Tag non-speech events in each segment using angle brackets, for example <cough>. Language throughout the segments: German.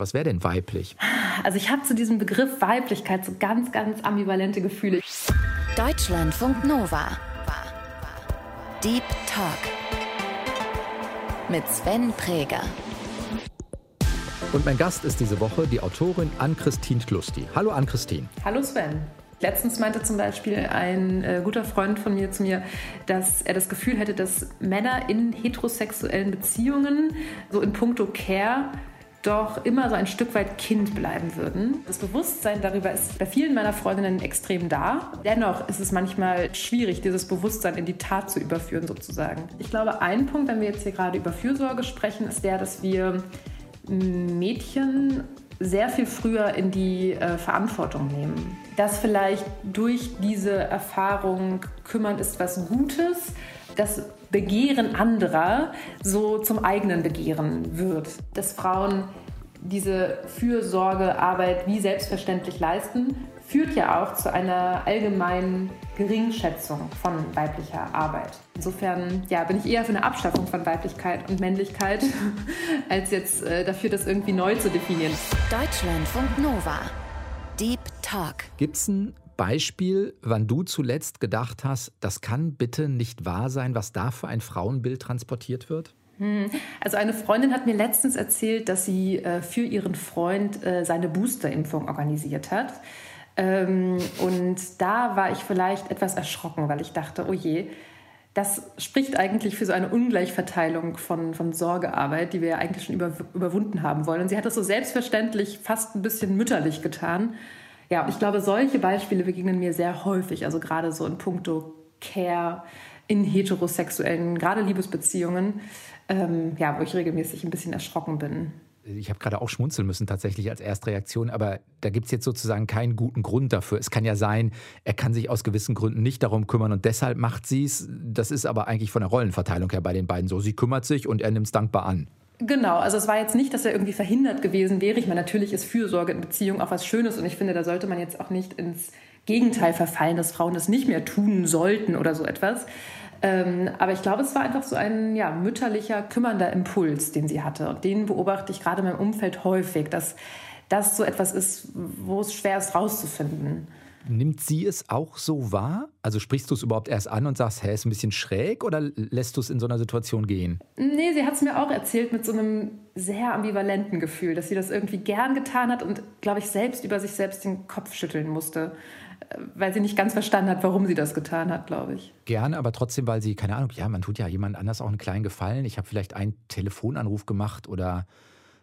Was wäre denn weiblich? Also ich habe zu diesem Begriff Weiblichkeit so ganz, ganz ambivalente Gefühle. Deutschlandfunk Nova. Deep Talk. Mit Sven Präger. Und mein Gast ist diese Woche die Autorin Ann-Christine Klusti. Hallo Ann-Christine. Hallo Sven. Letztens meinte zum Beispiel ein äh, guter Freund von mir zu mir, dass er das Gefühl hätte, dass Männer in heterosexuellen Beziehungen, so in puncto Care, doch immer so ein Stück weit Kind bleiben würden. Das Bewusstsein darüber ist bei vielen meiner Freundinnen extrem da. Dennoch ist es manchmal schwierig, dieses Bewusstsein in die Tat zu überführen sozusagen. Ich glaube, ein Punkt, wenn wir jetzt hier gerade über Fürsorge sprechen, ist der, dass wir Mädchen sehr viel früher in die äh, Verantwortung nehmen. Dass vielleicht durch diese Erfahrung kümmern ist was Gutes, das Begehren anderer so zum eigenen Begehren wird. Dass Frauen diese Fürsorgearbeit wie selbstverständlich leisten, führt ja auch zu einer allgemeinen Geringschätzung von weiblicher Arbeit. Insofern ja, bin ich eher für eine Abschaffung von Weiblichkeit und Männlichkeit, <laughs> als jetzt äh, dafür, das irgendwie neu zu definieren. Deutschlandfunk Nova. Deep Talk. Gibt es ein Beispiel, wann du zuletzt gedacht hast, das kann bitte nicht wahr sein, was da für ein Frauenbild transportiert wird? Hm. Also eine Freundin hat mir letztens erzählt, dass sie äh, für ihren Freund äh, seine Boosterimpfung organisiert hat. Ähm, und da war ich vielleicht etwas erschrocken, weil ich dachte, oh je, das spricht eigentlich für so eine Ungleichverteilung von, von Sorgearbeit, die wir ja eigentlich schon über, überwunden haben wollen. Und sie hat das so selbstverständlich fast ein bisschen mütterlich getan. Ja, ich glaube, solche Beispiele begegnen mir sehr häufig, also gerade so in puncto Care in heterosexuellen, gerade Liebesbeziehungen, ähm, ja, wo ich regelmäßig ein bisschen erschrocken bin. Ich habe gerade auch schmunzeln müssen tatsächlich als Erstreaktion, aber da gibt es jetzt sozusagen keinen guten Grund dafür. Es kann ja sein, er kann sich aus gewissen Gründen nicht darum kümmern und deshalb macht sie es. Das ist aber eigentlich von der Rollenverteilung her bei den beiden so. Sie kümmert sich und er nimmt es dankbar an. Genau, also es war jetzt nicht, dass er irgendwie verhindert gewesen wäre. Ich meine, natürlich ist Fürsorge in Beziehungen auch was Schönes und ich finde, da sollte man jetzt auch nicht ins Gegenteil verfallen, dass Frauen das nicht mehr tun sollten oder so etwas. Ähm, aber ich glaube, es war einfach so ein ja, mütterlicher, kümmernder Impuls, den sie hatte. Und den beobachte ich gerade in meinem Umfeld häufig, dass das so etwas ist, wo es schwer ist, rauszufinden. Nimmt sie es auch so wahr? Also sprichst du es überhaupt erst an und sagst, hä, ist ein bisschen schräg oder lässt du es in so einer Situation gehen? Nee, sie hat es mir auch erzählt mit so einem sehr ambivalenten Gefühl, dass sie das irgendwie gern getan hat und, glaube ich, selbst über sich selbst den Kopf schütteln musste, äh, weil sie nicht ganz verstanden hat, warum sie das getan hat, glaube ich. Gerne, aber trotzdem, weil sie, keine Ahnung, ja, man tut ja jemand anders auch einen kleinen Gefallen. Ich habe vielleicht einen Telefonanruf gemacht oder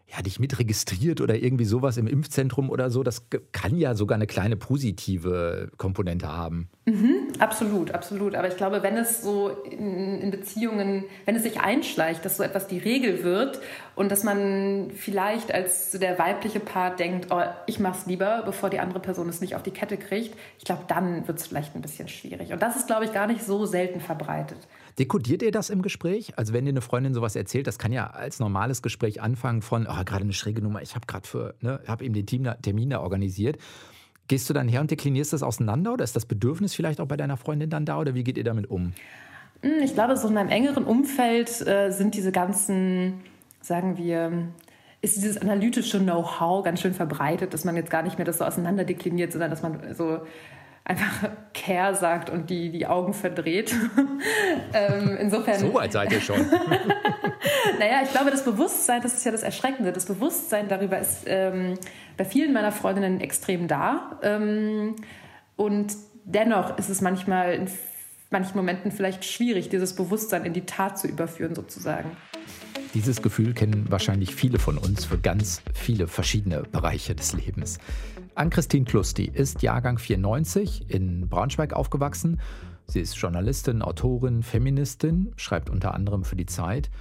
ja, dich mitregistriert oder irgendwie sowas im Impfzentrum oder so, das kann ja sogar eine kleine positive Komponente haben. Mhm, absolut, absolut. Aber ich glaube, wenn es so in, in, Beziehungen, wenn es sich einschleicht, dass so etwas die Regel wird und dass man vielleicht als der weibliche Part denkt, oh, ich mach's lieber, bevor die andere Person es nicht auf die Kette kriegt, ich glaube, dann wird es vielleicht ein bisschen schwierig. Und das ist, glaube ich, gar nicht so selten verbreitet. Dekodiert ihr das im Gespräch? Also wenn dir eine Freundin sowas erzählt, das kann ja als normales Gespräch anfangen von, oh, gerade eine schräge Nummer, ich habe gerade für, ne, habe eben den Team, Termin da organisiert. Gehst du dann her und deklinierst das auseinander oder ist das Bedürfnis vielleicht auch bei deiner Freundin dann da oder wie geht ihr damit um? Hm, ich glaube, so in meinem engeren Umfeld äh, sind diese ganzen, sagen wir, ist dieses analytische Know-how ganz schön verbreitet, dass man jetzt gar nicht mehr das so auseinander dekliniert, sondern dass man so einfach Care sagt und die, die Augen verdreht. <laughs> ähm, insofern. So weit seid ihr schon. <laughs> naja, ich glaube, das Bewusstsein, das ist ja das Erschreckende, das Bewusstsein darüber ist ähm, bei vielen meiner Freundinnen extrem da. Ähm, und dennoch ist es manchmal in manchen Momenten vielleicht schwierig, dieses Bewusstsein in die Tat zu überführen, sozusagen. Dieses Gefühl kennen wahrscheinlich viele von uns für ganz viele verschiedene Bereiche des Lebens. Ann-Christine Klusti ist Jahrgang 94 in Braunschweig aufgewachsen. Sie ist Journalistin, Autorin, Feministin, schreibt unter anderem für die Zeit.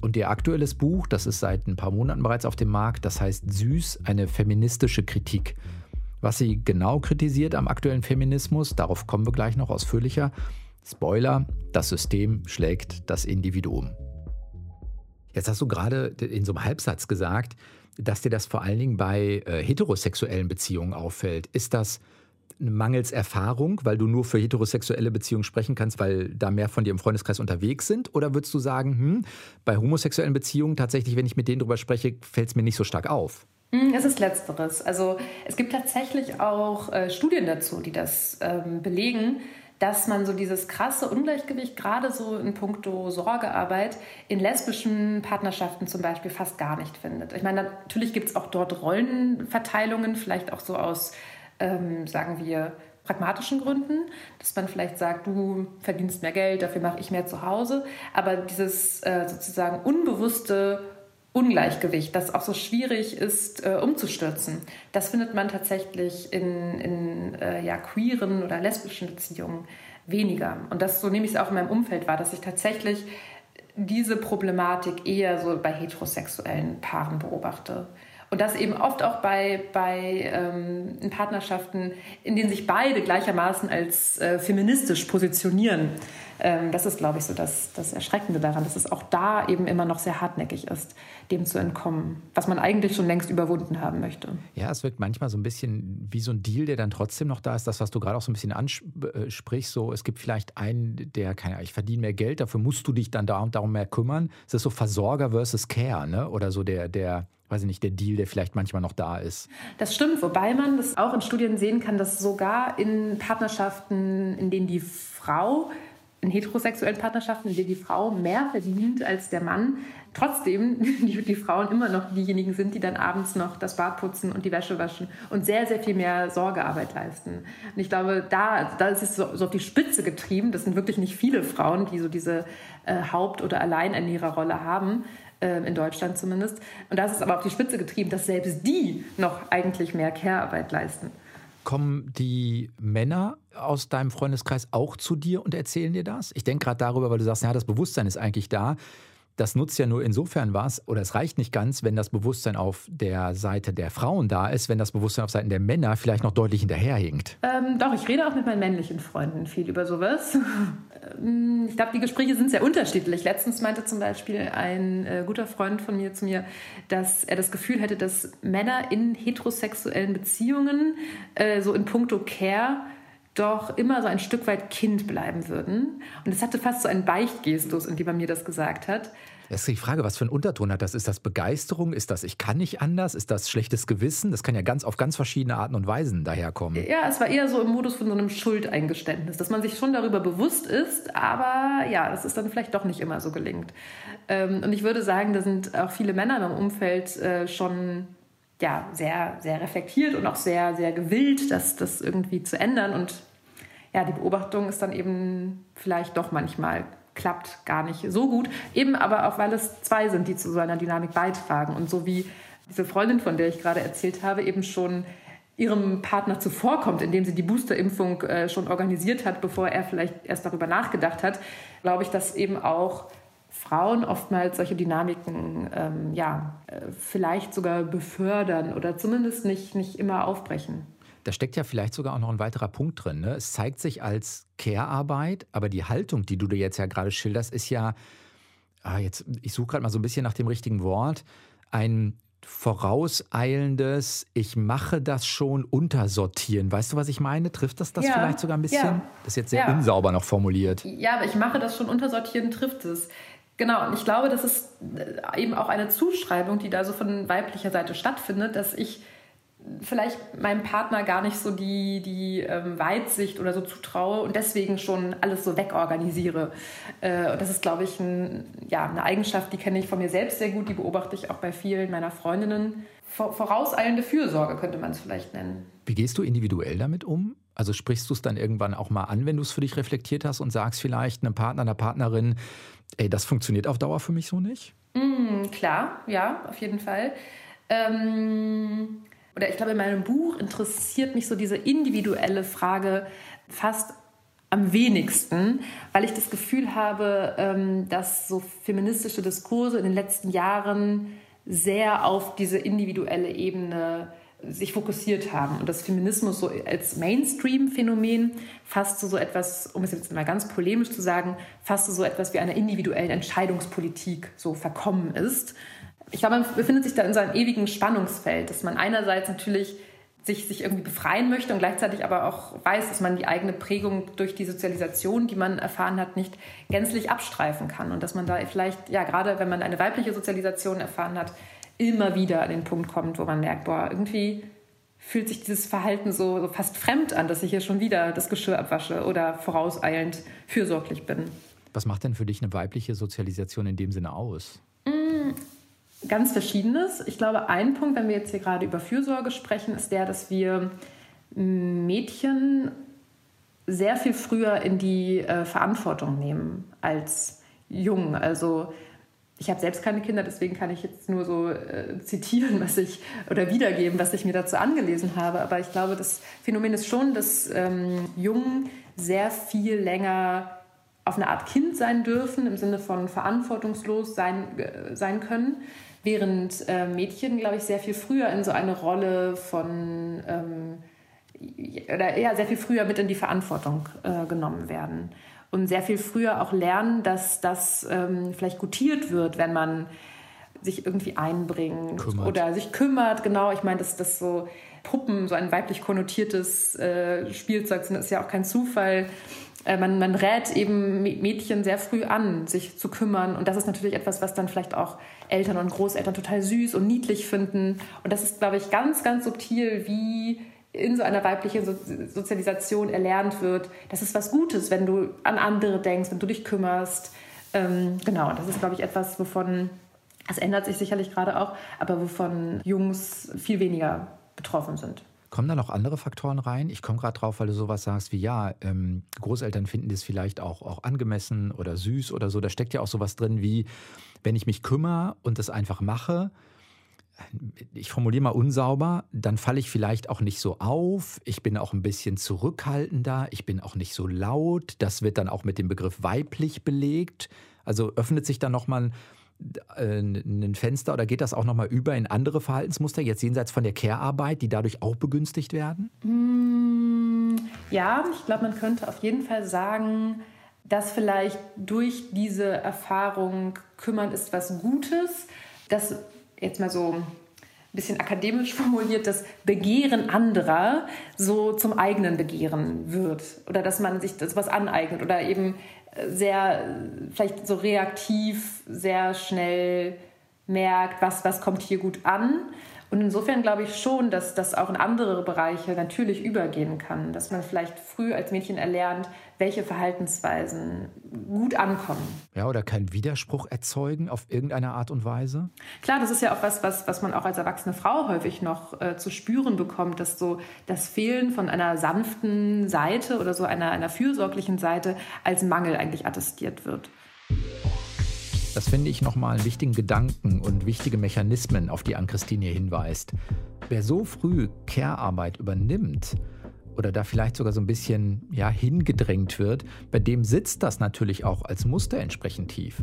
Und ihr aktuelles Buch, das ist seit ein paar Monaten bereits auf dem Markt, das heißt Süß, eine feministische Kritik. Was sie genau kritisiert am aktuellen Feminismus, darauf kommen wir gleich noch ausführlicher. Spoiler, das System schlägt das Individuum. Jetzt hast du gerade in so einem Halbsatz gesagt, dass dir das vor allen Dingen bei äh, heterosexuellen Beziehungen auffällt. Ist das mangels Erfahrung, weil du nur für heterosexuelle Beziehungen sprechen kannst, weil da mehr von dir im Freundeskreis unterwegs sind? Oder würdest du sagen, hm, bei homosexuellen Beziehungen tatsächlich, wenn ich mit denen drüber spreche, fällt es mir nicht so stark auf? Hm, es ist letzteres. Also es gibt tatsächlich auch äh, Studien dazu, die das ähm, belegen, dass man so dieses krasse Ungleichgewicht, gerade so in puncto Sorgearbeit, in lesbischen Partnerschaften zum Beispiel fast gar nicht findet. Ich meine, natürlich gibt es auch dort Rollenverteilungen, vielleicht auch so aus, ähm, sagen wir, pragmatischen Gründen, dass man vielleicht sagt, du verdienst mehr Geld, dafür mache ich mehr zu Hause. Aber dieses äh, sozusagen unbewusste Ungleichgewicht, das auch so schwierig ist äh, umzustürzen. Das findet man tatsächlich in, in äh, ja, queeren oder lesbischen Beziehungen weniger. Und das, so nehme ich es auch in meinem Umfeld wahr, dass ich tatsächlich diese Problematik eher so bei heterosexuellen Paaren beobachte. Und das eben oft auch bei, bei ähm, Partnerschaften, in denen sich beide gleichermaßen als äh, feministisch positionieren. Ähm, das ist, glaube ich, so das, das Erschreckende daran, dass es auch da eben immer noch sehr hartneckig ist, dem zu entkommen, was man eigentlich schon längst überwunden haben möchte. Ja, es wirkt manchmal so ein bisschen wie so ein Deal, der dann trotzdem noch da ist. Das, was du gerade auch so ein bisschen ansprichst, so es gibt vielleicht einen, der, keine Ahnung, ich verdiene mehr Geld, dafür musst du dich dann da und darum mehr kümmern. Es ist so Versorger versus Care, ne? Oder so der, der, weiß ich nicht, der Deal, der vielleicht manchmal noch da ist. Das stimmt, wobei man das auch in Studien sehen kann, dass sogar in Partnerschaften, in denen die Frau in heterosexuellen Partnerschaften, in denen die Frau mehr verdient als der Mann, trotzdem <laughs> die, die, Frauen immer noch diejenigen sind, die dann abends noch das Bad putzen und die Wäsche waschen und sehr, sehr viel mehr Sorgearbeit leisten. Und ich glaube, da, da ist es so, so auf die Spitze getrieben. Das sind wirklich nicht viele Frauen, die so diese äh, Haupt- oder Alleinerniehrerrolle haben äh, in Deutschland zumindest. Und da ist aber auf die Spitze getrieben, dass selbst die noch eigentlich mehr Care-Arbeit leisten. Kommen die Männer aus deinem Freundeskreis auch zu dir und erzählen dir das? Ich denke gerade darüber, weil du sagst, ja, das Bewusstsein ist eigentlich da. Das nutzt ja nur insofern was, oder es reicht nicht ganz, wenn das Bewusstsein auf der Seite der Frauen da ist, wenn das Bewusstsein auf Seiten der Männer vielleicht noch deutlich hinterherhinkt. Ähm, doch, ich rede auch mit meinen männlichen Freunden viel über sowas. Ähm, ich glaube, die Gespräche sind sehr unterschiedlich. Letztens meinte zum Beispiel ein äh, guter Freund von mir zu mir, dass er das Gefühl hätte, dass Männer in heterosexuellen Beziehungen äh, so in puncto Care doch immer so ein Stück weit Kind bleiben würden. Und es hatte fast so einen Beichtgestus, in dem er mir das gesagt hat. Das ist die Frage, was für einen Unterton hat das? Ist das Begeisterung? Ist das ich kann nicht anders? Ist das schlechtes Gewissen? Das kann ja ganz auf ganz verschiedene Arten und Weisen daherkommen. Ja, es war eher so im Modus von so einem Schuldeingeständnis, dass man sich schon darüber bewusst ist, aber ja, das ist dann vielleicht doch nicht immer so gelingt. Ähm, und ich würde sagen, da sind auch viele Männer im Umfeld äh, schon ja, sehr, sehr reflektiert und auch sehr, sehr gewillt, das, das irgendwie zu ändern. Und ja, die Beobachtung ist dann eben vielleicht doch manchmal klappt gar nicht so gut. Eben aber auch, weil es zwei sind, die zu so einer Dynamik beitragen. Und so wie diese Freundin, von der ich gerade erzählt habe, eben schon ihrem Partner zuvorkommt, indem sie die Boosterimpfung äh, schon organisiert hat, bevor er vielleicht erst darüber nachgedacht hat, glaube ich, dass eben auch Frauen oftmals solche Dynamiken ähm, ja, äh, vielleicht sogar befördern oder zumindest nicht, nicht immer aufbrechen. Da steckt ja vielleicht sogar auch noch ein weiterer Punkt drin. Ne? Es zeigt sich als Care-Arbeit, aber die Haltung, die du dir jetzt ja gerade schilderst, ist ja, ah, jetzt, ich suche gerade mal so ein bisschen nach dem richtigen Wort, ein vorauseilendes, ich mache das schon untersortieren. Weißt du, was ich meine? Trifft das das ja, vielleicht sogar ein bisschen? Ja. Das ist jetzt sehr ja. unsauber noch formuliert. Ja, aber ich mache das schon untersortieren, trifft es. Genau, und ich glaube, das ist äh, eben auch eine Zuschreibung, die da so von weiblicher Seite stattfindet, dass ich vielleicht meinem Partner gar nicht so die, die ähm, Weitsicht oder so zutraue und deswegen schon alles so wegorganisiere. Äh, und das ist, glaube ich, ein, ja, eine Eigenschaft, die kenne ich von mir selbst sehr gut, die beobachte ich auch bei vielen meiner Freundinnen. Vorauseilende Fürsorge könnte man es vielleicht nennen. Wie gehst du individuell damit um? Also sprichst du es dann irgendwann auch mal an, wenn du es für dich reflektiert hast und sagst vielleicht einem Partner, einer Partnerin, ey, das funktioniert auf Dauer für mich so nicht? Mm, klar, ja, auf jeden Fall. Ähm, oder ich glaube, in meinem Buch interessiert mich so diese individuelle Frage fast am wenigsten, weil ich das Gefühl habe, ähm, dass so feministische Diskurse in den letzten Jahren sehr auf diese individuelle Ebene sich fokussiert haben und das Feminismus so als Mainstream-Phänomen fast so etwas, um es jetzt mal ganz polemisch zu sagen, fast so etwas wie einer individuellen Entscheidungspolitik so verkommen ist. Ich glaube, man befindet sich da in so einem ewigen Spannungsfeld, dass man einerseits natürlich sich, sich irgendwie befreien möchte und gleichzeitig aber auch weiß, dass man die eigene Prägung durch die Sozialisation, die man erfahren hat, nicht gänzlich abstreifen kann und dass man da vielleicht, ja, gerade wenn man eine weibliche Sozialisation erfahren hat, immer wieder an den Punkt kommt, wo man merkt, boah, irgendwie fühlt sich dieses Verhalten so, so fast fremd an, dass ich hier schon wieder das Geschirr abwasche oder vorauseilend fürsorglich bin. Was macht denn für dich eine weibliche Sozialisation in dem Sinne aus? Mm, ganz verschiedenes. Ich glaube, ein Punkt, wenn wir jetzt hier gerade über Fürsorge sprechen, ist der, dass wir Mädchen sehr viel früher in die äh, Verantwortung nehmen als Jungen. Also ich habe selbst keine Kinder, deswegen kann ich jetzt nur so äh, zitieren, <laughs> was ich oder wiedergeben, was ich mir dazu angelesen habe. Aber ich glaube, das Phänomen ist schon, dass ähm, Jungen sehr viel länger auf eine Art Kind sein dürfen, im Sinne von verantwortungslos sein, äh, sein können, während äh, Mädchen, glaube ich, sehr viel früher in so eine Rolle von ähm, oder ja, sehr viel früher mit in die Verantwortung äh, genommen werden und sehr viel früher auch lernen, dass das ähm, vielleicht gutiert wird, wenn man sich irgendwie einbringt kümmert. oder sich kümmert. Genau, ich meine, dass das so Puppen, so ein weiblich konnotiertes äh, Spielzeug sind, ist ja auch kein Zufall. Äh, man, man rät eben Mädchen sehr früh an, sich zu kümmern. Und das ist natürlich etwas, was dann vielleicht auch Eltern und Großeltern total süß und niedlich finden. Und das ist, glaube ich, ganz, ganz subtil, wie in so einer weiblichen so Sozialisation erlernt wird, das ist was Gutes, wenn du an andere denkst, wenn du dich kümmerst. Ähm, genau, das ist, glaube ich, etwas, wovon, das ändert sich sicherlich gerade auch, aber wovon Jungs viel weniger betroffen sind. Kommen da noch andere Faktoren rein? Ich komme gerade drauf, weil du sowas sagst wie, ja, ähm, Großeltern finden das vielleicht auch, auch angemessen oder süß oder so. Da steckt ja auch sowas drin wie, wenn ich mich kümmere und das einfach mache, ich formuliere mal unsauber, dann falle ich vielleicht auch nicht so auf. Ich bin auch ein bisschen zurückhaltender. Ich bin auch nicht so laut. Das wird dann auch mit dem Begriff weiblich belegt. Also öffnet sich dann nochmal äh, ein Fenster oder geht das auch nochmal über in andere Verhaltensmuster, jetzt jenseits von der Care-Arbeit, die dadurch auch begünstigt werden? Mm, ja, ich glaube, man könnte auf jeden Fall sagen, dass vielleicht durch diese Erfahrung kümmern ist was Gutes. Das jetzt mal so ein bisschen akademisch <laughs> formuliert, das Begehren anderer so zum eigenen Begehren wird oder dass man sich das was aneignet oder eben sehr vielleicht so reaktiv sehr schnell merkt, was, was kommt hier gut an und insofern glaube ich schon, dass das auch in andere Bereiche natürlich übergehen kann, dass man vielleicht früh als Mädchen erlernt, welche Verhaltensweisen gut ankommen. Ja, oder keinen Widerspruch erzeugen auf irgendeine Art und Weise? Klar, das ist ja auch was, was, was man auch als erwachsene Frau häufig noch äh, zu spüren bekommt, dass so das Fehlen von einer sanften Seite oder so einer, einer fürsorglichen Seite als Mangel eigentlich attestiert wird. Das finde ich nochmal einen wichtigen Gedanken und wichtige Mechanismen, auf die Ann-Christine hinweist. Wer so früh Care-Arbeit übernimmt oder da vielleicht sogar so ein bisschen ja, hingedrängt wird, bei dem sitzt das natürlich auch als Muster entsprechend tief.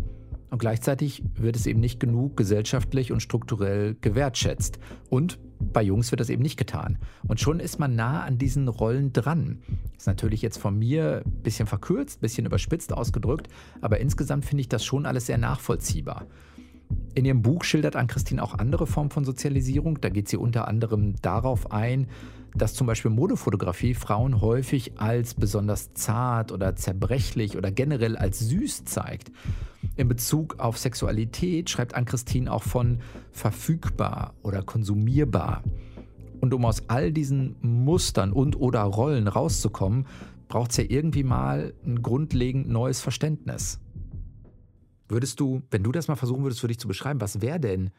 Und gleichzeitig wird es eben nicht genug gesellschaftlich und strukturell gewertschätzt. Und bei Jungs wird das eben nicht getan. Und schon ist man nah an diesen Rollen dran. Ist natürlich jetzt von mir ein bisschen verkürzt, ein bisschen überspitzt ausgedrückt, aber insgesamt finde ich das schon alles sehr nachvollziehbar. In ihrem Buch schildert Ann-Christine auch andere Formen von Sozialisierung. Da geht sie unter anderem darauf ein, dass zum Beispiel Modefotografie Frauen häufig als besonders zart oder zerbrechlich oder generell als süß zeigt. In Bezug auf Sexualität schreibt Ann-Christine auch von verfügbar oder konsumierbar. Und um aus all diesen Mustern und oder Rollen rauszukommen, braucht es ja irgendwie mal ein grundlegend neues Verständnis. Würdest du, wenn du das mal versuchen würdest für dich zu beschreiben, was wäre denn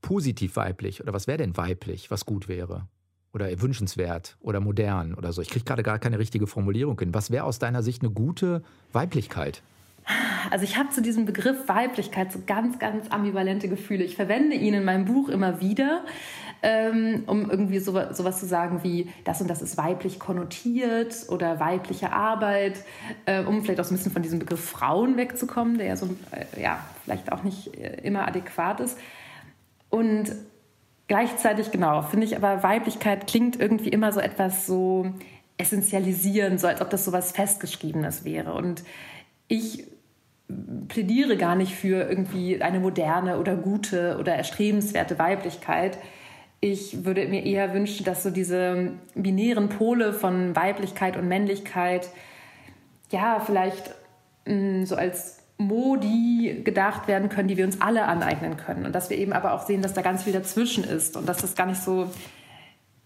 positiv weiblich oder was wäre denn weiblich, was gut wäre? oder wünschenswert oder modern oder so. Ich kriege gerade gar keine richtige Formulierung hin. Was wäre aus deiner Sicht eine gute Weiblichkeit? Also ich habe zu diesem Begriff Weiblichkeit so ganz, ganz ambivalente Gefühle. Ich verwende ihn in meinem Buch immer wieder, ähm, um irgendwie so, sowas zu sagen wie, das und das ist weiblich konnotiert oder weibliche Arbeit, äh, um vielleicht auch so ein bisschen von diesem Begriff Frauen wegzukommen, der ja so, äh, ja, vielleicht auch nicht äh, immer adäquat ist. Und Gleichzeitig, genau, finde ich aber Weiblichkeit klingt irgendwie immer so etwas so essentialisieren, so als ob das so was Festgeschriebenes wäre. Und ich plädiere gar nicht für irgendwie eine moderne oder gute oder erstrebenswerte Weiblichkeit. Ich würde mir eher wünschen, dass so diese binären Pole von Weiblichkeit und Männlichkeit ja vielleicht mh, mm, so als Modi gedacht werden können, die wir uns alle aneignen können. Und dass wir eben aber auch sehen, dass da ganz viel dazwischen ist und dass das gar nicht so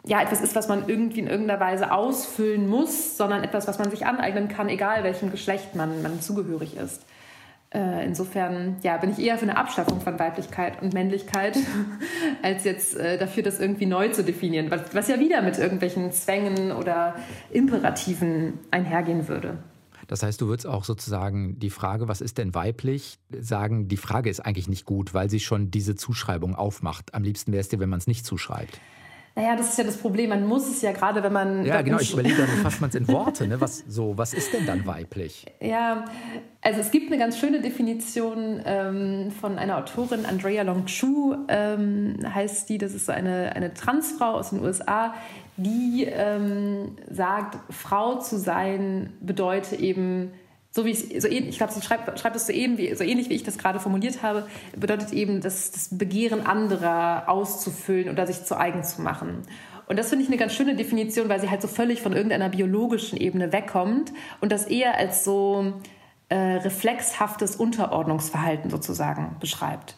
ja, etwas ist, was man irgendwie in irgendeiner Weise ausfüllen muss, sondern etwas, was man sich aneignen kann, egal welchem Geschlecht man, man zugehörig ist. Äh, insofern ja, bin ich eher für eine Abschaffung von Weiblichkeit und Männlichkeit, <laughs> als jetzt äh, dafür, das irgendwie neu zu definieren, was, was ja wieder mit irgendwelchen Zwängen oder Imperativen einhergehen würde. Das heißt, du würdest auch sozusagen die Frage, was ist denn weiblich, sagen, die Frage ist eigentlich nicht gut, weil sie schon diese Zuschreibung aufmacht. Am liebsten wäre es dir, wenn man es nicht zuschreibt. Naja, das ist ja das Problem. Man muss es ja gerade, wenn man. Ja, genau. Ich überlege dann, fasst man es in Worte. Ne? Was, so, was ist denn dann weiblich? Ja, also es gibt eine ganz schöne Definition ähm, von einer Autorin, Andrea Long Chu ähm, heißt die. Das ist so eine, eine Transfrau aus den USA, die ähm, sagt, Frau zu sein bedeutet eben so wie ich, so ich glaube, sie schreibt, schreibt es so, eben, wie, so ähnlich, wie ich das gerade formuliert habe, bedeutet eben, das, das Begehren anderer auszufüllen oder sich zu eigen zu machen. Und das finde ich eine ganz schöne Definition, weil sie halt so völlig von irgendeiner biologischen Ebene wegkommt und das eher als so äh, reflexhaftes Unterordnungsverhalten sozusagen beschreibt.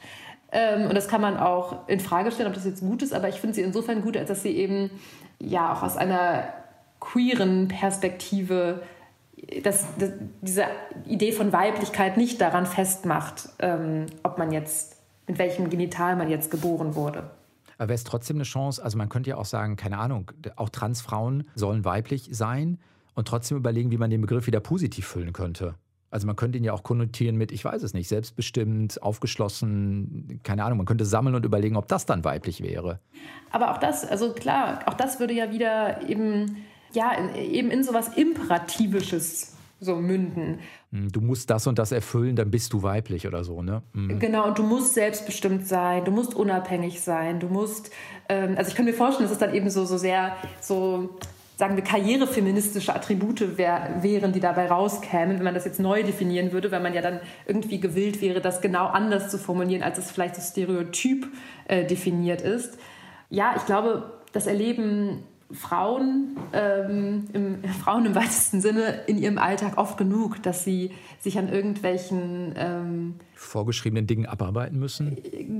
Ähm, und das kann man auch in Frage stellen, ob das jetzt gut ist, aber ich finde sie insofern gut, als dass sie eben ja auch aus einer queeren Perspektive dass, dass diese Idee von Weiblichkeit nicht daran festmacht, ähm, ob man jetzt, mit welchem Genital man jetzt geboren wurde. Aber wäre es trotzdem eine Chance, also man könnte ja auch sagen, keine Ahnung, auch Transfrauen sollen weiblich sein und trotzdem überlegen, wie man den Begriff wieder positiv füllen könnte. Also man könnte ihn ja auch konnotieren mit, ich weiß es nicht, selbstbestimmt, aufgeschlossen, keine Ahnung, man könnte sammeln und überlegen, ob das dann weiblich wäre. Aber auch das, also klar, auch das würde ja wieder eben ja, eben in so was Imperativisches so münden. Hm, du musst das und das erfüllen, dann bist du weiblich oder so, ne? Mhm. Genau, und du musst selbstbestimmt sein, du musst unabhängig sein, du musst, ähm, also ich kann mir vorstellen, dass es dann eben so, so sehr, so, sagen wir, karrierefeministische Attribute wär, wären, die dabei rauskämen, wenn man das jetzt neu definieren würde, weil man ja dann irgendwie gewillt wäre, das genau anders zu formulieren, als es vielleicht so stereotyp äh, definiert ist. Ja, ich glaube, das Erleben Frauen, ähm, im, Frauen im weitesten Sinne in ihrem Alltag oft genug, dass sie sich an irgendwelchen ähm, vorgeschriebenen Dingen abarbeiten müssen.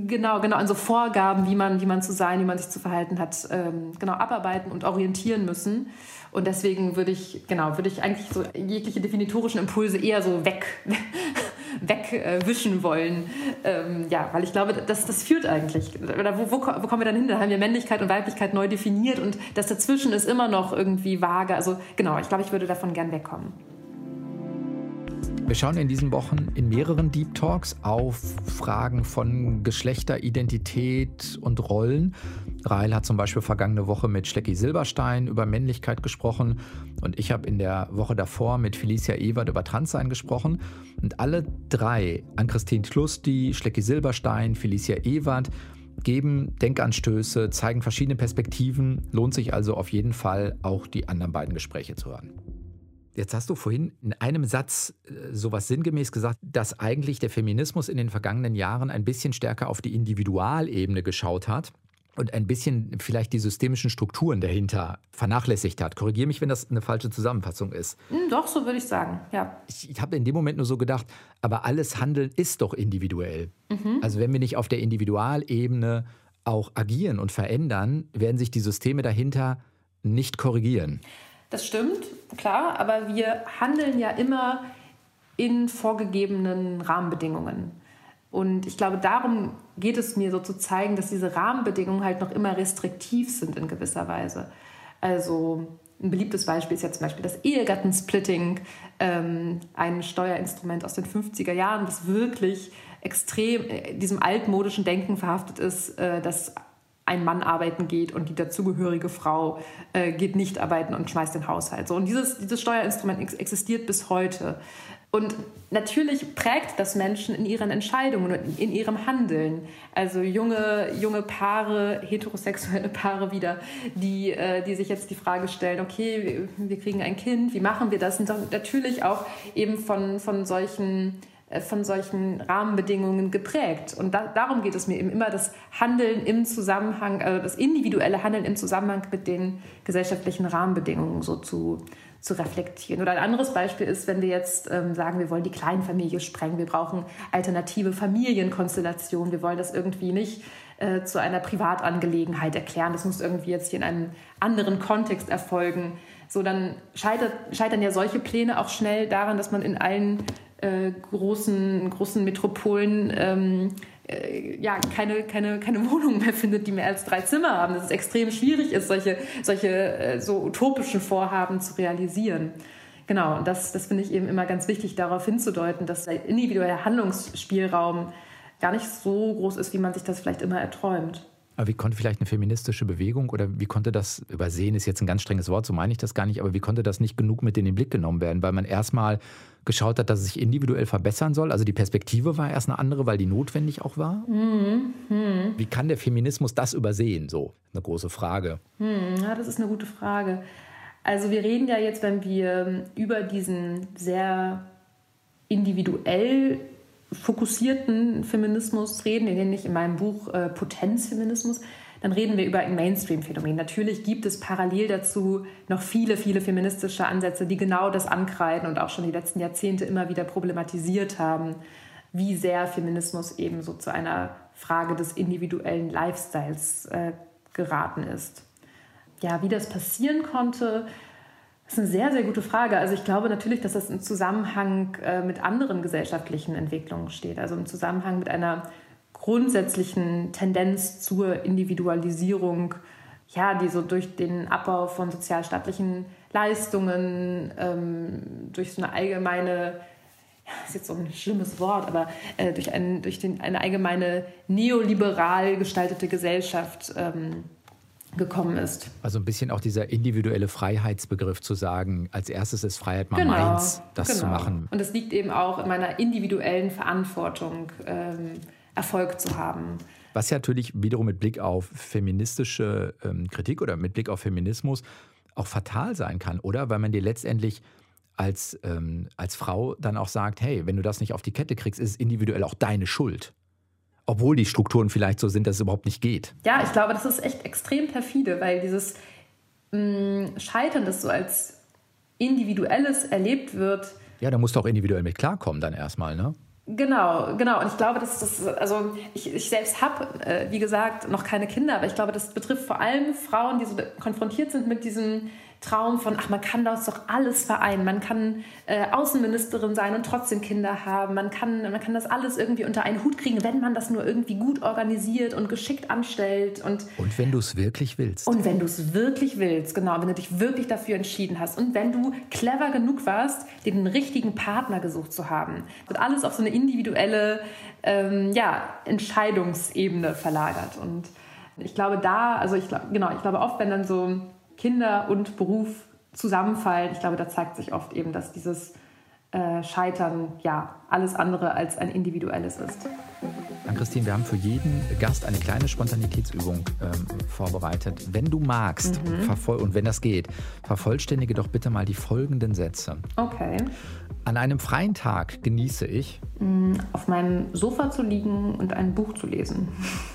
Genau, genau, an so Vorgaben, wie man, wie man zu sein, wie man sich zu verhalten hat, ähm, genau abarbeiten und orientieren müssen. Und deswegen würde ich, genau, würde ich eigentlich so jegliche definitorischen Impulse eher so weg, wegwischen äh, wollen. Ähm, ja, weil ich glaube, das, das führt eigentlich. Oder wo, wo, wo kommen wir dann hin? Da haben wir Männlichkeit und Weiblichkeit neu definiert und das dazwischen ist immer noch irgendwie vage. Also genau, ich glaube, ich würde davon gern wegkommen. Wir schauen in diesen Wochen in mehreren Deep Talks auf Fragen von Geschlechteridentität und Rollen. Rahel hat zum Beispiel vergangene Woche mit Schlecki Silberstein über Männlichkeit gesprochen und ich habe in der Woche davor mit Felicia Ewert über Transsein gesprochen. Und alle drei, Ann-Christine Tlusti, Schlecki Silberstein, Felicia Ewert, geben Denkanstöße, zeigen verschiedene Perspektiven. Lohnt sich also auf jeden Fall auch die anderen beiden Gespräche zu hören. Jetzt hast du vorhin in einem Satz äh, sowas sinngemäß gesagt, dass eigentlich der Feminismus in den vergangenen Jahren ein bisschen stärker auf die Individualebene geschaut hat und ein bisschen vielleicht die systemischen Strukturen dahinter vernachlässigt hat. Korrigiere mich, wenn das eine falsche Zusammenfassung ist. Hm, doch, so würde ich sagen, ja. Ich, ich habe in dem Moment nur so gedacht, aber alles Handeln ist doch individuell. Mhm. Also wenn wir nicht auf der Individualebene auch agieren und verändern, werden sich die Systeme dahinter nicht korrigieren. Das stimmt, klar, aber wir handeln ja immer in vorgegebenen Rahmenbedingungen. Und ich glaube, darum geht es mir so zu zeigen, dass diese Rahmenbedingungen halt noch immer restriktiv sind in gewisser Weise. Also ein beliebtes Beispiel ist ja zum Beispiel das Ehegattensplitting, ähm, ein Steuerinstrument aus den 50er Jahren, das wirklich extrem äh, diesem altmodischen Denken verhaftet ist, äh, dass ein Mann arbeiten geht und die dazugehörige Frau äh, geht nicht arbeiten und schmeißt den Haushalt. So, und dieses, dieses Steuerinstrument ex existiert bis heute. Und natürlich prägt das Menschen in ihren Entscheidungen und in ihrem Handeln. Also junge, junge Paare, heterosexuelle Paare wieder, die, äh, die sich jetzt die Frage stellen, okay, wir kriegen ein Kind, wie machen wir das? Und natürlich auch eben von, von solchen äh, von solchen Rahmenbedingungen geprägt. Und da, darum geht es mir eben immer, das Handeln im Zusammenhang, also das individuelle Handeln im Zusammenhang mit den gesellschaftlichen Rahmenbedingungen so zu, zu reflektieren. Oder ein anderes Beispiel ist, wenn wir jetzt ähm, sagen, wir wollen die Kleinfamilie sprengen, wir brauchen alternative Familienkonstellationen, wir wollen das irgendwie nicht äh, zu einer Privatangelegenheit erklären, das muss irgendwie jetzt hier in einem anderen Kontext erfolgen. So, dann scheitert, scheitern ja solche Pläne auch schnell daran, dass man in allen äh, großen, großen Metropolen ähm, äh, ja, keine, keine, keine <laughs> Wohnung mehr findet, die mehr als drei Zimmer haben. Dass es extrem schwierig ist, solche, solche äh, so utopischen Vorhaben zu realisieren. Genau, und das, das finde ich eben immer ganz wichtig, darauf hinzudeuten, dass der individuelle Handlungsspielraum gar nicht so groß ist, wie man sich das vielleicht immer erträumt. Aber wie konnte vielleicht eine feministische Bewegung oder wie konnte das, übersehen ist jetzt ein ganz strenges Wort, so meine ich das gar nicht, aber wie konnte das nicht genug mit in den Blick genommen werden? Weil man erstmal geschaut hat, dass es sich individuell verbessern soll. Also die Perspektive war erst eine andere, weil die notwendig auch war. Mhm. Mhm. Wie kann der Feminismus das übersehen? So eine große Frage. Mhm. Ja, das ist eine gute Frage. Also wir reden ja jetzt, wenn wir über diesen sehr individuell fokussierten Feminismus reden, den nenne ich in meinem Buch äh, Potenzfeminismus, dann reden wir über ein Mainstream-Phänomen. Natürlich gibt es parallel dazu noch viele, viele feministische Ansätze, die genau das ankreiden und auch schon die letzten Jahrzehnte immer wieder problematisiert haben, wie sehr Feminismus eben so zu einer Frage des individuellen Lifestyles äh, geraten ist. Ja, wie das passieren konnte, ist eine sehr, sehr gute Frage. Also ich glaube natürlich, dass das im Zusammenhang äh, mit anderen gesellschaftlichen Entwicklungen steht. Also im Zusammenhang mit einer grundsätzlichen Tendenz zur Individualisierung, ja, die so durch den Abbau von sozialstaatlichen Leistungen, ähm, durch so eine allgemeine, ja, ist jetzt so ein schlimmes Wort, aber äh, durch, ein, durch den, eine allgemeine neoliberal gestaltete Gesellschaft ähm, gekommen ist. Also ein bisschen auch dieser individuelle Freiheitsbegriff zu sagen, als erstes ist Freiheit mal genau, meins, das genau. zu machen. Und es liegt eben auch in meiner individuellen Verantwortung, ähm, Erfolg zu haben. Was ja natürlich wiederum mit Blick auf feministische ähm, Kritik oder mit Blick auf Feminismus auch fatal sein kann, oder? Weil man dir letztendlich als, ähm, als Frau dann auch sagt, hey, wenn du das nicht auf die Kette kriegst, ist es individuell auch deine Schuld obwohl die Strukturen vielleicht so sind, dass es überhaupt nicht geht. Ja, ich glaube, das ist echt extrem perfide, weil dieses mh, mm, Scheitern, das so als individuelles erlebt wird. Ja, da musst du auch individuell mit klarkommen dann erstmal, ne? Genau, genau. Und ich glaube, dass das, also ich, ich selbst habe, äh, wie gesagt, noch keine Kinder, aber ich glaube, das betrifft vor allem Frauen, die so konfrontiert sind mit diesem Traum von, ach, man kann das doch alles vereinen. Man kann äh, Außenministerin sein und trotzdem Kinder haben. Man kann, man kann das alles irgendwie unter einen Hut kriegen, wenn man das nur irgendwie gut organisiert und geschickt anstellt. Und, und wenn du es wirklich willst. Und wenn du es wirklich willst, genau. Wenn du dich wirklich dafür entschieden hast. Und wenn du clever genug warst, dir den richtigen Partner gesucht zu haben. Wird alles auf so eine individuelle ähm, ja, Entscheidungsebene verlagert. Und ich glaube, da, also ich glaube, genau, ich glaube oft, wenn dann so Kinder und Beruf zusammenfallen, ich glaube, da zeigt sich oft eben, dass dieses äh, Scheitern ja alles andere als ein individuelles ist. Dann Christine, wir haben für jeden Gast eine kleine Spontanitätsübung ähm, vorbereitet. Wenn du magst mhm. und wenn das geht, vervollständige doch bitte mal die folgenden Sätze. Okay. An einem freien Tag genieße ich, mm, auf meinem Sofa zu liegen und ein Buch zu lesen.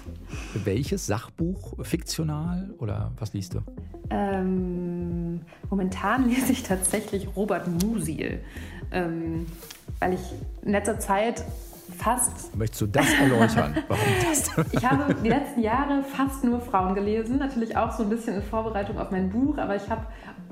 <laughs> Welches Sachbuch? Fiktional oder was liest du? Ähm, momentan <laughs> lese ich tatsächlich Robert Musil, ähm, weil ich in letzter Zeit fast. Möchtest du das erläutern? <laughs> Warum das? ich habe die letzten Jahre fast nur Frauen gelesen, natürlich auch so ein bisschen in Vorbereitung auf mein Buch, aber ich habe,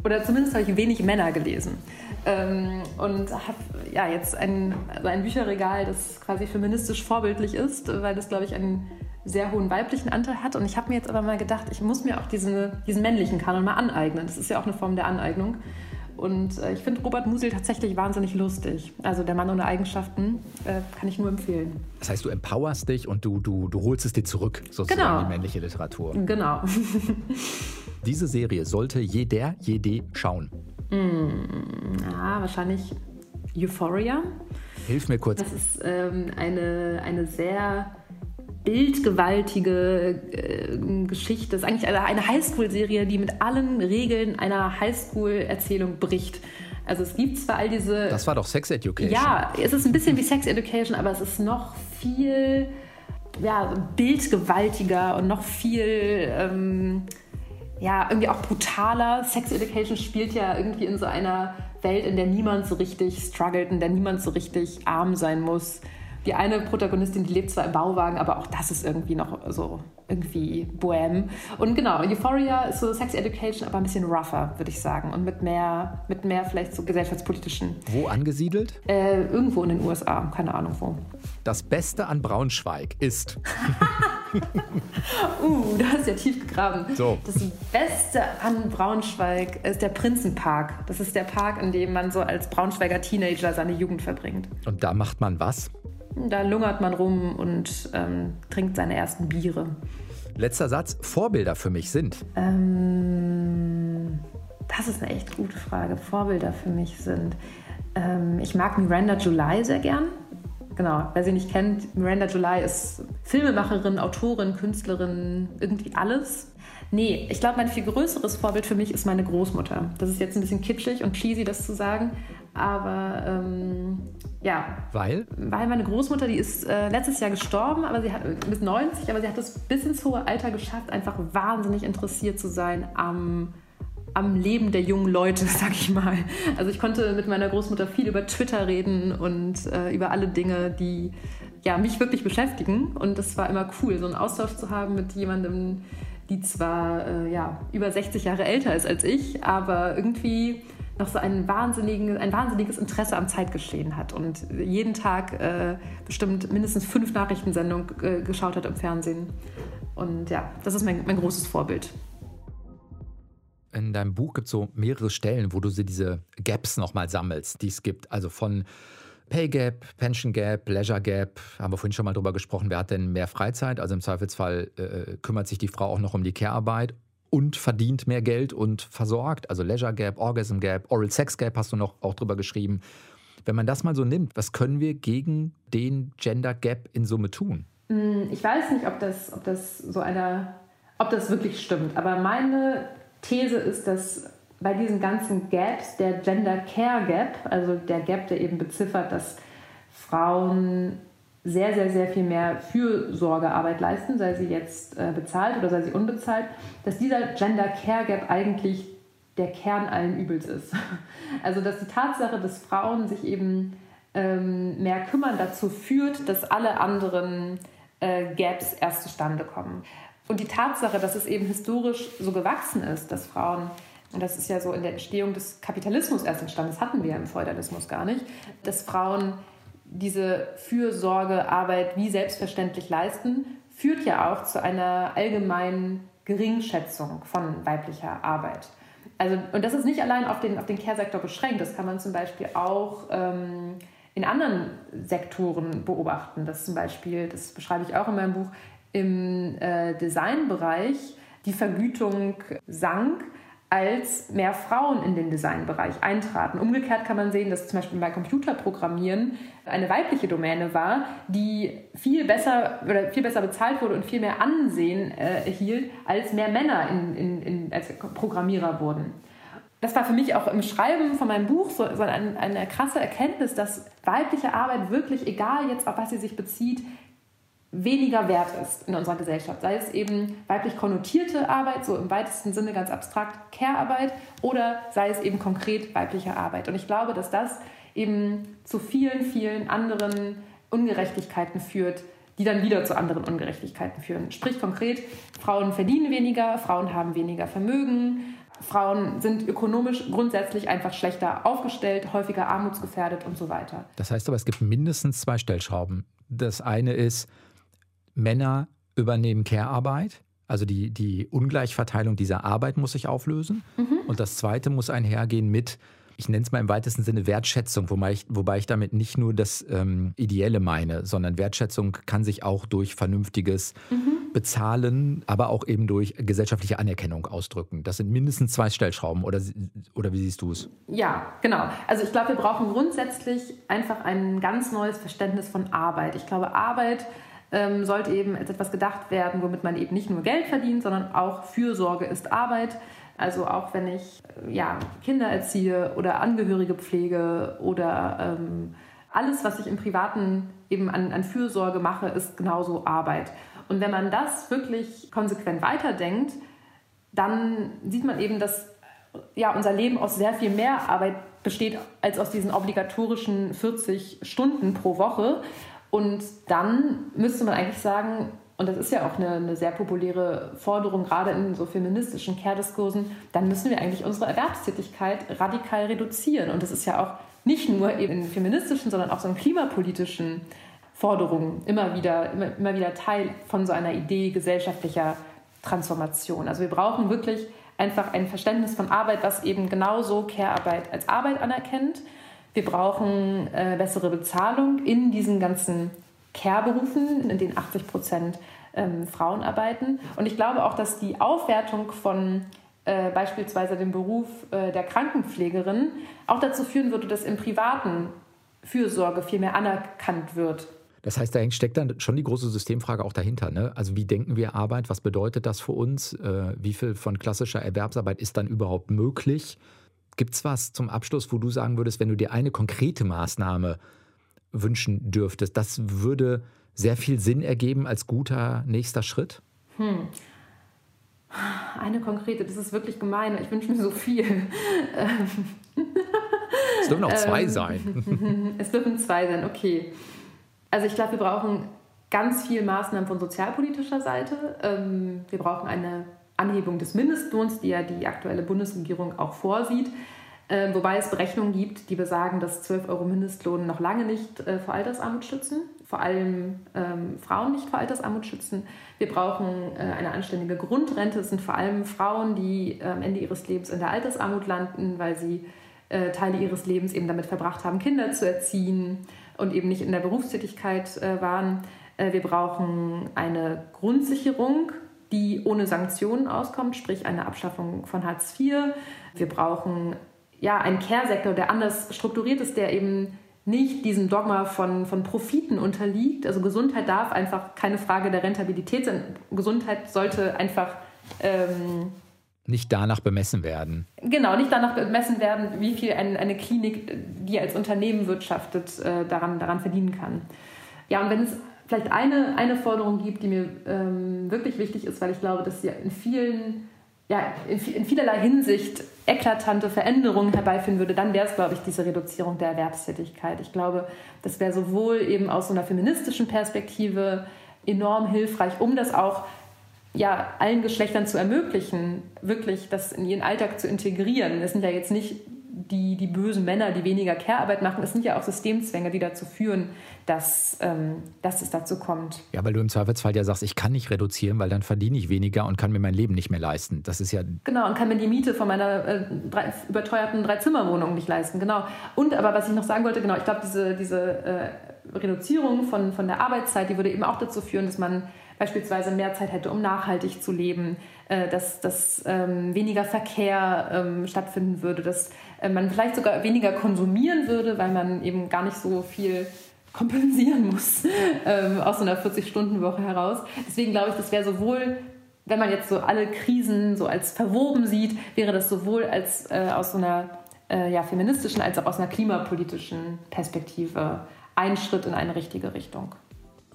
oder zumindest habe ich wenig Männer gelesen. Ähm, und habe ja jetzt ein, also ein Bücherregal, das quasi feministisch vorbildlich ist, weil das, glaube ich, ein sehr hohen weiblichen Anteil hat. Und ich habe mir jetzt aber mal gedacht, ich muss mir auch diesen, diesen männlichen Kanon mal aneignen. Das ist ja auch eine Form der Aneignung. Und äh, ich finde Robert Musil tatsächlich wahnsinnig lustig. Also der Mann ohne Eigenschaften äh, kann ich nur empfehlen. Das heißt, du empowerst dich und du, du, du holst es dir zurück, sozusagen genau. die männliche Literatur. Genau. <laughs> Diese Serie sollte jeder, jede schauen. Mm, ja, wahrscheinlich Euphoria. Hilf mir kurz. Das ist ähm, eine, eine sehr bildgewaltige äh, Geschichte. Das ist eigentlich eine, eine Highschool-Serie, die mit allen Regeln einer Highschool-Erzählung bricht. Also es gibt zwar all diese. Das war doch Sex Education. Ja, es ist ein bisschen wie Sex Education, aber es ist noch viel ja, bildgewaltiger und noch viel. Ähm, ja, irgendwie auch brutaler. Sex Education spielt ja irgendwie in so einer Welt, in der niemand so richtig struggelt, in der niemand so richtig arm sein muss. Die eine Protagonistin, die lebt zwar im Bauwagen, aber auch das ist irgendwie noch so irgendwie Bohem. Und genau, Euphoria ist so Sex Education, aber ein bisschen rougher, würde ich sagen. Und mit mehr, mit mehr vielleicht so gesellschaftspolitischen. Wo angesiedelt? Äh, irgendwo in den USA, keine Ahnung wo. Das Beste an Braunschweig ist. <laughs> uh, da hast ja tief gegraben. So. Das Beste an Braunschweig ist der Prinzenpark. Das ist der Park, in dem man so als Braunschweiger Teenager seine Jugend verbringt. Und da macht man was? Da lungert man rum und ähm, trinkt seine ersten Biere. Letzter Satz. Vorbilder für mich sind? Ähm, das ist eine echt gute Frage. Vorbilder für mich sind. Ähm, ich mag Miranda July sehr gern. Genau, wer sie nicht kennt, Miranda July ist Filmemacherin, Autorin, Künstlerin, irgendwie alles. Nee, ich glaube, mein viel größeres Vorbild für mich ist meine Großmutter. Das ist jetzt ein bisschen kitschig und cheesy, das zu sagen, aber ähm, ja. Weil? Weil meine Großmutter, die ist äh, letztes Jahr gestorben, aber sie hat bis 90, aber sie hat es bis ins hohe Alter geschafft, einfach wahnsinnig interessiert zu sein am am Leben der jungen Leute, <laughs> sag ich mal. Also ich konnte mit meiner Großmutter viel über Twitter reden und äh, über alle Dinge, die ja, mich wirklich beschäftigen. Und es war immer cool, so einen Austausch zu haben mit jemandem, die zwar äh, ja, über 60 Jahre älter ist als ich, aber irgendwie noch so ein, wahnsinnigen, ein wahnsinniges Interesse am Zeitgeschehen hat und jeden Tag äh, bestimmt mindestens fünf Nachrichtensendungen äh, geschaut hat im Fernsehen. Und ja, das ist mein, mein großes Vorbild. In deinem Buch gibt es so mehrere Stellen, wo du diese Gaps nochmal sammelst, die es gibt. Also von Pay Gap, Pension Gap, Leisure Gap, haben wir vorhin schon mal drüber gesprochen. Wer hat denn mehr Freizeit? Also im Zweifelsfall äh, kümmert sich die Frau auch noch um die Care-Arbeit und verdient mehr Geld und versorgt. Also Leisure Gap, Orgasm Gap, Oral Sex Gap hast du noch auch drüber geschrieben. Wenn man das mal so nimmt, was können wir gegen den Gender Gap in Summe tun? Hm, ich weiß nicht, ob das, ob das so einer, ob das wirklich stimmt. Aber meine These ist, dass bei diesen ganzen Gaps, der Gender Care Gap, also der Gap, der eben beziffert, dass Frauen sehr, sehr, sehr viel mehr Fürsorgearbeit leisten, sei sie jetzt äh, bezahlt oder sei sie unbezahlt, dass dieser Gender Care Gap eigentlich der Kern allen Übels ist. <laughs> Also dass die Tatsache, dass Frauen sich eben ähm, mehr kümmern, dazu führt, dass alle anderen äh, Gaps erst zustande kommen. Und die Tatsache, dass es eben historisch so gewachsen ist, dass Frauen und das ist ja so in der Entstehung des Kapitalismus erst entstanden, das hatten wir im Feudalismus gar nicht, dass Frauen diese Fürsorgearbeit wie selbstverständlich leisten, führt ja auch zu einer allgemeinen Geringschätzung von weiblicher Arbeit. Also, und das ist nicht allein auf den, auf den Care-Sektor beschränkt, das kann man zum Beispiel auch ähm, in anderen Sektoren beobachten. Das zum Beispiel, das beschreibe ich auch in meinem Buch, im äh, Designbereich die Vergütung sank, als mehr Frauen in den Designbereich eintraten. Umgekehrt kann man sehen, dass zum Beispiel bei Computerprogrammieren eine weibliche Domäne war, die viel besser oder viel besser bezahlt wurde und viel mehr Ansehen äh, erhielt, als mehr Männer in, in, in, als Programmierer wurden. Das war für mich auch im Schreiben von meinem Buch so, so eine, eine krasse Erkenntnis, dass weibliche Arbeit wirklich, egal jetzt auf was sie sich bezieht, weniger wert ist in unserer Gesellschaft. Sei es eben weiblich konnotierte Arbeit, so im weitesten Sinne ganz abstrakt Care-Arbeit, oder sei es eben konkret weibliche Arbeit. Und ich glaube, dass das eben zu vielen, vielen anderen Ungerechtigkeiten führt, die dann wieder zu anderen Ungerechtigkeiten führen. Sprich konkret, Frauen verdienen weniger, Frauen haben weniger Vermögen, Frauen sind ökonomisch grundsätzlich einfach schlechter aufgestellt, häufiger armutsgefährdet und so weiter. Das heißt aber, es gibt mindestens zwei Stellschrauben. Das eine ist, Männer übernehmen Care-Arbeit. Also die, die Ungleichverteilung dieser Arbeit muss sich auflösen. Mhm. Und das Zweite muss einhergehen mit, ich nenne es mal im weitesten Sinne Wertschätzung, wobei ich, wobei ich damit nicht nur das ähm, Ideelle meine, sondern Wertschätzung kann sich auch durch vernünftiges mhm. Bezahlen, aber auch eben durch gesellschaftliche Anerkennung ausdrücken. Das sind mindestens zwei Stellschrauben, oder, oder wie siehst du es? Ja, genau. Also ich glaube, wir brauchen grundsätzlich einfach ein ganz neues Verständnis von Arbeit. Ich glaube, Arbeit ähm, sollte eben als etwas gedacht werden, womit man eben nicht nur Geld verdient, sondern auch Fürsorge ist Arbeit. Also auch wenn ich äh, ja, Kinder erziehe oder Angehörige pflege oder ähm, alles, was ich im Privaten eben an, an Fürsorge mache, ist genauso Arbeit. Und wenn man das wirklich konsequent weiterdenkt, dann sieht man eben, dass ja, unser Leben aus sehr viel mehr Arbeit besteht als aus diesen obligatorischen 40 Stunden pro Woche. Und dann müsste man eigentlich sagen, und das ist ja auch eine, eine sehr populäre Forderung, gerade in so feministischen Care-Diskursen, dann müssen wir eigentlich unsere Erwerbstätigkeit radikal reduzieren. Und das ist ja auch nicht nur in feministischen, sondern auch so in klimapolitischen Forderungen immer wieder, immer, immer wieder Teil von so einer Idee gesellschaftlicher Transformation. Also wir brauchen wirklich einfach ein Verständnis von Arbeit, was eben genauso Care-Arbeit als Arbeit anerkennt. Wir brauchen äh, bessere Bezahlung in diesen ganzen Care-Berufen, in denen 80 Prozent ähm, Frauen arbeiten. Und ich glaube auch, dass die Aufwertung von äh, beispielsweise dem Beruf äh, der Krankenpflegerin auch dazu führen würde, dass im privaten Fürsorge viel mehr anerkannt wird. Das heißt, da steckt dann schon die große Systemfrage auch dahinter. Ne? Also wie denken wir Arbeit? Was bedeutet das für uns? Äh, wie viel von klassischer Erwerbsarbeit ist dann überhaupt möglich? Gibt es was zum Abschluss, wo du sagen würdest, wenn du dir eine konkrete Maßnahme wünschen dürftest, das würde sehr viel Sinn ergeben als guter nächster Schritt? Hm. Eine konkrete, das ist wirklich gemein. Ich wünsche mir so viel. <laughs> es dürfen auch zwei ähm, sein. <laughs> es dürfen zwei sein, okay. Also ich glaube, wir brauchen ganz viel Maßnahmen von sozialpolitischer Seite. Ähm, wir brauchen eine Anhebung des Mindestlohns, die ja die aktuelle Bundesregierung auch vorsieht. Ähm, wobei es Berechnungen gibt, die besagen, dass 12 Euro Mindestlohn noch lange nicht äh, vor Altersarmut schützen, vor allem ähm, Frauen nicht vor Altersarmut schützen. Wir brauchen äh, eine anständige Grundrente. Es sind vor allem Frauen, die am Ende ihres Lebens in der Altersarmut landen, weil sie äh, Teile ihres Lebens eben damit verbracht haben, Kinder zu erziehen und eben nicht in der Berufstätigkeit äh, waren. Äh, wir brauchen eine Grundsicherung, die ohne Sanktionen auskommt, sprich eine Abschaffung von Hartz IV. Wir brauchen ja einen Care-Sektor, der anders strukturiert ist, der eben nicht diesem Dogma von, von Profiten unterliegt. Also Gesundheit darf einfach keine Frage der Rentabilität sein. Gesundheit sollte einfach ähm, nicht danach bemessen werden. Genau, nicht danach bemessen werden, wie viel ein, eine Klinik, die als Unternehmen wirtschaftet, äh, daran, daran verdienen kann. Ja, und wenn es vielleicht eine, eine Forderung gibt, die mir ähm, wirklich wichtig ist, weil ich glaube, dass sie in vielen, ja, in, in vielerlei Hinsicht eklatante Veränderungen herbeiführen würde, dann wäre es, glaube ich, diese Reduzierung der Erwerbstätigkeit. Ich glaube, das wäre sowohl eben aus so einer feministischen Perspektive enorm hilfreich, um das auch ja, allen Geschlechtern zu ermöglichen, wirklich das in ihren Alltag zu integrieren. Es sind ja jetzt nicht die, die bösen Männer, die weniger Care-Arbeit machen. Es sind ja auch Systemzwänge, die dazu führen, dass, ähm, dass es dazu kommt. Ja, weil du im Zweifelsfall ja sagst, ich kann nicht reduzieren, weil dann verdiene ich weniger und kann mir mein Leben nicht mehr leisten. Das ist ja. Genau, und kann mir die Miete von meiner äh, drei, überteuerten Dreizimmerwohnung nicht leisten. Genau. Und aber was ich noch sagen wollte, genau, ich glaube, diese, diese äh, Reduzierung von, von der Arbeitszeit, die würde eben auch dazu führen, dass man beispielsweise mehr Zeit hätte, um nachhaltig zu leben, äh, dass, dass ähm, weniger Verkehr ähm, stattfinden würde, dass äh, man vielleicht sogar weniger konsumieren würde, weil man eben gar nicht so viel <laughs> kompensieren muss ähm, aus so einer 40-Stunden-Woche heraus. Deswegen glaube ich, das wäre sowohl wenn man jetzt so alle Krisen so als verwoben sieht, wäre das sowohl als äh, aus so einer äh, ja, feministischen als auch aus einer klimapolitischen Perspektive ein Schritt in eine richtige Richtung.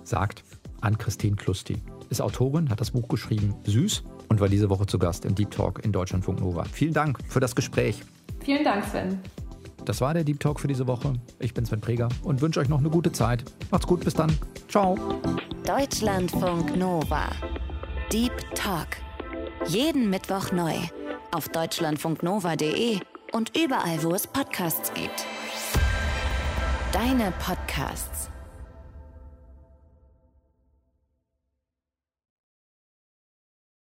Sagt Ann-Christine Klusti. Ist Autorin, hat das Buch geschrieben, Süß und war diese Woche zu Gast im Deep Talk in Deutschlandfunk Nova. Vielen Dank für das Gespräch. Vielen Dank, Sven. Das war der Deep Talk für diese Woche. Ich bin Sven Preger und wünsche euch noch eine gute Zeit. Macht's gut, bis dann. Ciao. Deutschlandfunk Nova. Deep Talk. Jeden Mittwoch neu. Auf deutschlandfunknova.de und überall, wo es Podcasts gibt. Deine Podcasts.